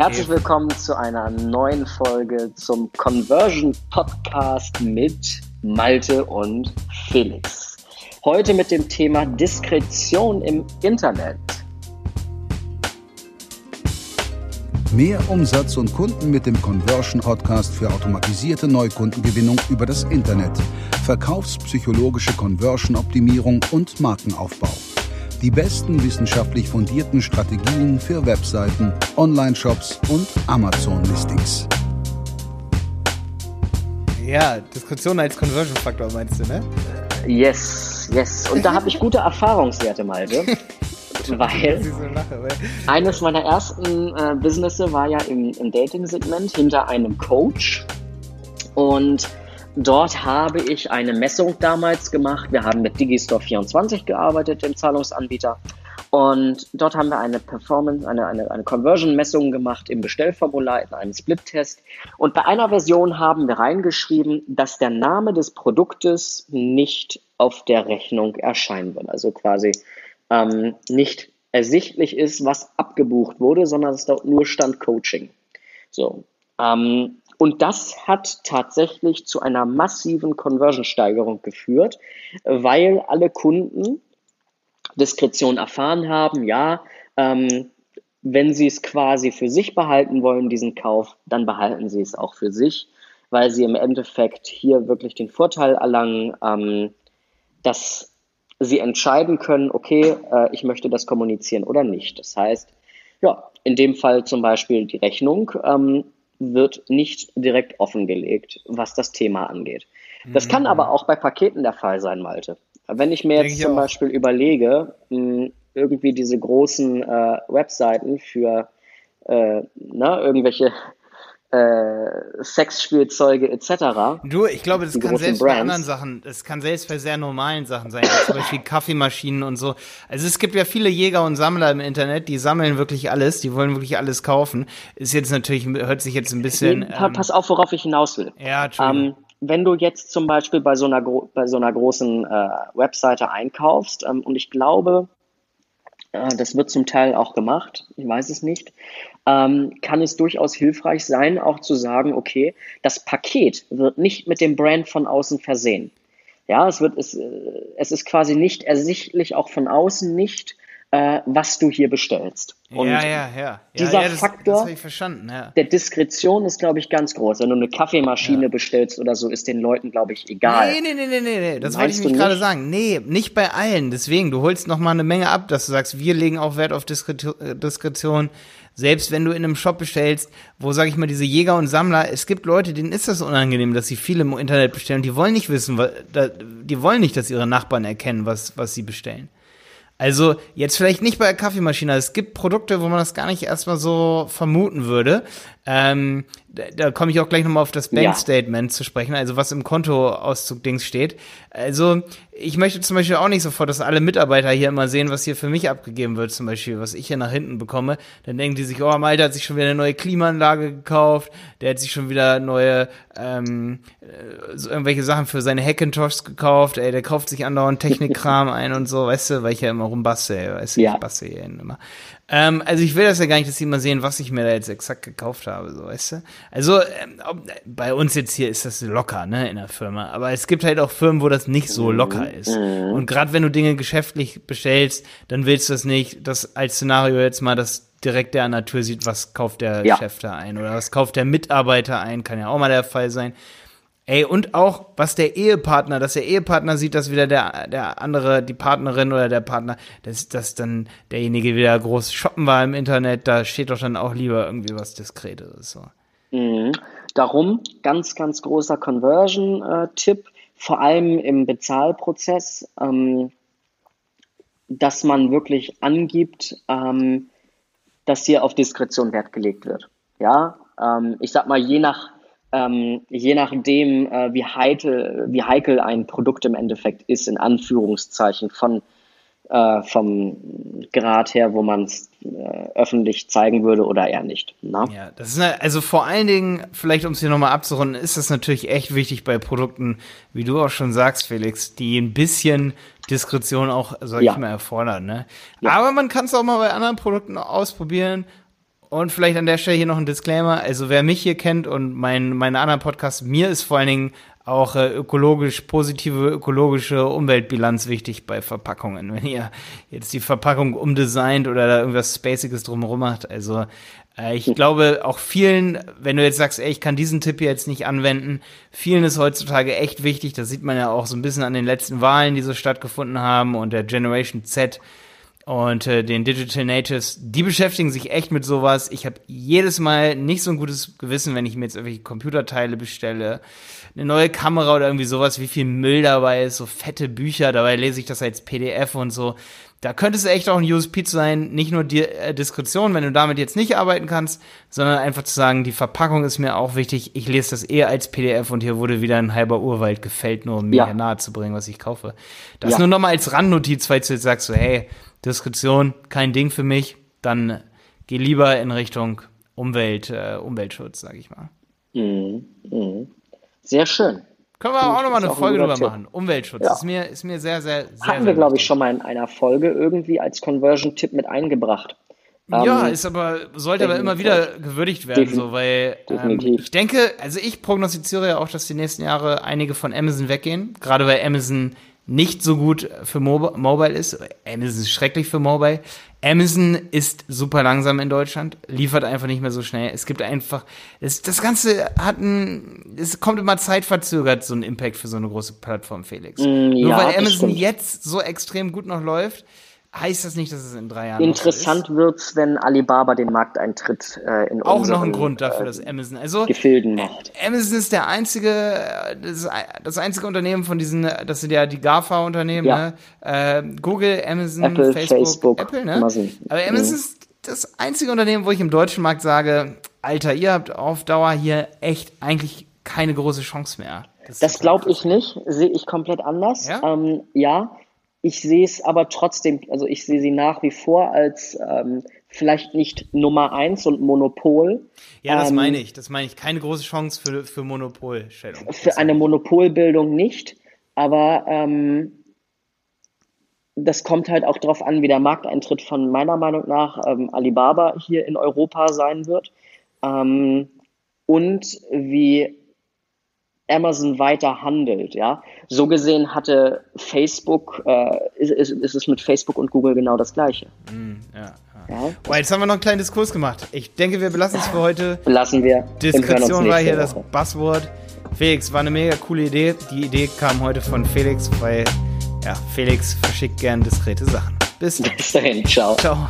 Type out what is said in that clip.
Herzlich willkommen zu einer neuen Folge zum Conversion Podcast mit Malte und Felix. Heute mit dem Thema Diskretion im Internet. Mehr Umsatz und Kunden mit dem Conversion Podcast für automatisierte Neukundengewinnung über das Internet, verkaufspsychologische Conversion-Optimierung und Markenaufbau. Die besten wissenschaftlich fundierten Strategien für Webseiten, Online-Shops und Amazon-Listings. Ja, Diskussion als Conversion-Faktor meinst du, ne? Yes, yes. Und da habe ich gute Erfahrungswerte, Malte. weil eines meiner ersten äh, Businesses war ja im, im Dating-Segment hinter einem Coach. Und Dort habe ich eine Messung damals gemacht. Wir haben mit Digistore 24 gearbeitet, dem Zahlungsanbieter. Und dort haben wir eine Performance, eine, eine, eine Conversion-Messung gemacht im Bestellformular in einem Split-Test. Und bei einer Version haben wir reingeschrieben, dass der Name des Produktes nicht auf der Rechnung erscheinen wird. Also quasi ähm, nicht ersichtlich ist, was abgebucht wurde, sondern es dort nur stand Coaching. So. Ähm, und das hat tatsächlich zu einer massiven Conversion-Steigerung geführt, weil alle Kunden Diskretion erfahren haben, ja, ähm, wenn sie es quasi für sich behalten wollen, diesen Kauf, dann behalten sie es auch für sich, weil sie im Endeffekt hier wirklich den Vorteil erlangen, ähm, dass sie entscheiden können, okay, äh, ich möchte das kommunizieren oder nicht. Das heißt, ja, in dem Fall zum Beispiel die Rechnung. Ähm, wird nicht direkt offengelegt, was das Thema angeht. Das mhm. kann aber auch bei Paketen der Fall sein, Malte. Wenn ich mir Denke jetzt zum Beispiel überlege, mh, irgendwie diese großen äh, Webseiten für äh, na, irgendwelche äh, Sexspielzeuge etc. Du, ich glaube, das kann selbst Brands. bei anderen Sachen, das kann selbst bei sehr normalen Sachen sein, zum Beispiel Kaffeemaschinen und so. Also es gibt ja viele Jäger und Sammler im Internet, die sammeln wirklich alles, die wollen wirklich alles kaufen. Ist jetzt natürlich, hört sich jetzt ein bisschen. Nee, ähm, pass auf, worauf ich hinaus will. Ja, ähm, wenn du jetzt zum Beispiel bei so einer, bei so einer großen äh, Webseite einkaufst, ähm, und ich glaube, äh, das wird zum Teil auch gemacht, ich weiß es nicht, ähm, kann es durchaus hilfreich sein, auch zu sagen, okay, das Paket wird nicht mit dem Brand von außen versehen. Ja, es wird, es, äh, es ist quasi nicht ersichtlich, auch von außen nicht, äh, was du hier bestellst. Und ja, ja, ja. Dieser ja, das, Faktor das ja. der Diskretion ist, glaube ich, ganz groß. Wenn du eine Kaffeemaschine bestellst oder so, ist den Leuten, glaube ich, egal. Nee, nee, nee, nee, nee, nee. das wollte ich mich gerade sagen. Nee, nicht bei allen. Deswegen, du holst noch mal eine Menge ab, dass du sagst, wir legen auch Wert auf äh, Diskretion. Selbst wenn du in einem Shop bestellst, wo, sag ich mal, diese Jäger und Sammler, es gibt Leute, denen ist das unangenehm, dass sie viel im Internet bestellen. Die wollen nicht wissen, die wollen nicht, dass ihre Nachbarn erkennen, was, was sie bestellen. Also jetzt vielleicht nicht bei der Kaffeemaschine. Es gibt Produkte, wo man das gar nicht erstmal so vermuten würde. Ähm, da, da komme ich auch gleich nochmal auf das Bank-Statement ja. zu sprechen, also was im Kontoauszug-Dings steht. Also ich möchte zum Beispiel auch nicht sofort, dass alle Mitarbeiter hier immer sehen, was hier für mich abgegeben wird, zum Beispiel, was ich hier nach hinten bekomme. Dann denken die sich, oh, Malte hat sich schon wieder eine neue Klimaanlage gekauft, der hat sich schon wieder neue ähm, äh, so irgendwelche Sachen für seine Hackintoshs gekauft, ey, der kauft sich andauernd Technikkram ein und so, weißt du, weil ich ja immer rumbastel, weißt du, ja. ich bastel hier immer. Ähm, also ich will das ja gar nicht, dass sie mal sehen, was ich mir da jetzt exakt gekauft habe, so weißt du. Also ähm, bei uns jetzt hier ist das locker, ne, in der Firma. Aber es gibt halt auch Firmen, wo das nicht so locker ist. Mhm. Und gerade wenn du Dinge geschäftlich bestellst, dann willst du das nicht, das als Szenario jetzt mal, dass direkt der an der Tür sieht, was kauft der ja. Chef da ein oder was kauft der Mitarbeiter ein, kann ja auch mal der Fall sein. Ey, und auch, was der Ehepartner, dass der Ehepartner sieht, dass wieder der, der andere, die Partnerin oder der Partner, dass, dass dann derjenige wieder groß shoppen war im Internet, da steht doch dann auch lieber irgendwie was Diskretes. So. Mhm. Darum ganz, ganz großer Conversion-Tipp, vor allem im Bezahlprozess, ähm, dass man wirklich angibt, ähm, dass hier auf Diskretion Wert gelegt wird. Ja, ähm, ich sag mal, je nach ähm, je nachdem, äh, wie, heikel, wie heikel ein Produkt im Endeffekt ist, in Anführungszeichen von äh, vom Grad her, wo man es äh, öffentlich zeigen würde oder eher nicht. Na? Ne? Ja, das ist eine, also vor allen Dingen, vielleicht um es hier nochmal abzurunden, ist das natürlich echt wichtig bei Produkten, wie du auch schon sagst, Felix, die ein bisschen Diskretion auch, sag ja. ich mal, erfordern. Ne? Ja. Aber man kann es auch mal bei anderen Produkten ausprobieren Und vielleicht an der Stelle hier noch ein Disclaimer. Also wer mich hier kennt und mein, meine anderen Podcasts, mir ist vor allen Dingen auch äh, ökologisch, positive ökologische Umweltbilanz wichtig bei Verpackungen. Wenn ihr jetzt die Verpackung umdesignt oder da irgendwas Spaciges drumherum macht. Also äh, ich glaube auch vielen, wenn du jetzt sagst, ey, ich kann diesen Tipp hier jetzt nicht anwenden, vielen ist heutzutage echt wichtig. Das sieht man ja auch so ein bisschen an den letzten Wahlen, die so stattgefunden haben und der Generation Z und äh, den Digital Natives, die beschäftigen sich echt mit sowas. Ich habe jedes Mal nicht so ein gutes Gewissen, wenn ich mir jetzt irgendwelche Computerteile bestelle, eine neue Kamera oder irgendwie sowas, wie viel Müll dabei ist, so fette Bücher, dabei lese ich das als PDF und so. Da könnte es echt auch ein USP zu sein, nicht nur die äh, Diskretion, wenn du damit jetzt nicht arbeiten kannst, sondern einfach zu sagen, die Verpackung ist mir auch wichtig. Ich lese das eher als PDF und hier wurde wieder ein halber Urwald gefällt, nur um mir ja. nahe zu bringen, was ich kaufe. Das ja. nur nochmal als Randnotiz, falls du jetzt sagst so, hey, Diskretion, kein Ding für mich, dann geh lieber in Richtung Umwelt, äh, Umweltschutz, sag ich mal. Mhm. Mhm. Sehr schön. Können wir auch nochmal eine Folge drüber machen. Umweltschutz ja. ist, mir, ist mir sehr, sehr, sehr. Hatten wir, glaube ich, schon mal in einer Folge irgendwie als Conversion-Tipp mit eingebracht. Ja, ähm, ist aber, sollte aber immer wieder gewürdigt werden, so, weil ähm, ich denke, also ich prognostiziere ja auch, dass die nächsten Jahre einige von Amazon weggehen, gerade weil Amazon nicht so gut für Mo Mobile ist. Amazon ist schrecklich für Mobile. Amazon ist super langsam in Deutschland, liefert einfach nicht mehr so schnell. Es gibt einfach, es, das Ganze hat ein, es kommt immer zeitverzögert, so ein Impact für so eine große Plattform, Felix. Mm, Nur weil Amazon jetzt so extrem gut noch läuft, heißt das nicht, dass es in drei Jahren Interessant so wird's, wenn Alibaba den Markteintritt äh, in Auch unseren, noch ein Grund dafür, äh, dass Amazon also Gefilden macht. Amazon ist der einzige, das, das einzige Unternehmen von diesen, das sind ja die GAFA-Unternehmen, ja. ne? Äh, Google, Amazon, Apple, Facebook, Facebook, Apple, ne? Amazon. Aber Amazon mhm. ist das einzige Unternehmen, wo ich im deutschen Markt sage, Alter, ihr habt auf Dauer hier echt eigentlich keine große Chance mehr. Das, das glaube ich nicht, sehe ich komplett anders. Ja, ähm, ja ich sehe es aber trotzdem, also ich sehe sie nach wie vor als ähm, vielleicht nicht Nummer eins und Monopol. Ja, das ähm, meine ich. Das meine ich. Keine große Chance für, für Monopolstellung. Für eine Monopolbildung nicht, aber ähm, das kommt halt auch darauf an, wie der Markteintritt von meiner Meinung nach ähm, Alibaba hier in Europa sein wird ähm, und wie Amazon weiter handelt, ja. So gesehen hatte Facebook, äh, ist, ist, ist, es mit Facebook und Google genau das Gleiche. Mm, ja, ja. oh, jetzt haben wir noch einen kleinen Diskurs gemacht. Ich denke, wir belassen es für heute. Belassen wir. Diskretion war hier das Buzzword. Felix, war eine mega coole Idee. Die Idee kam heute von Felix, weil ja, Felix verschickt gern diskrete Sachen. Bis, Bis dahin, ciao. Ciao.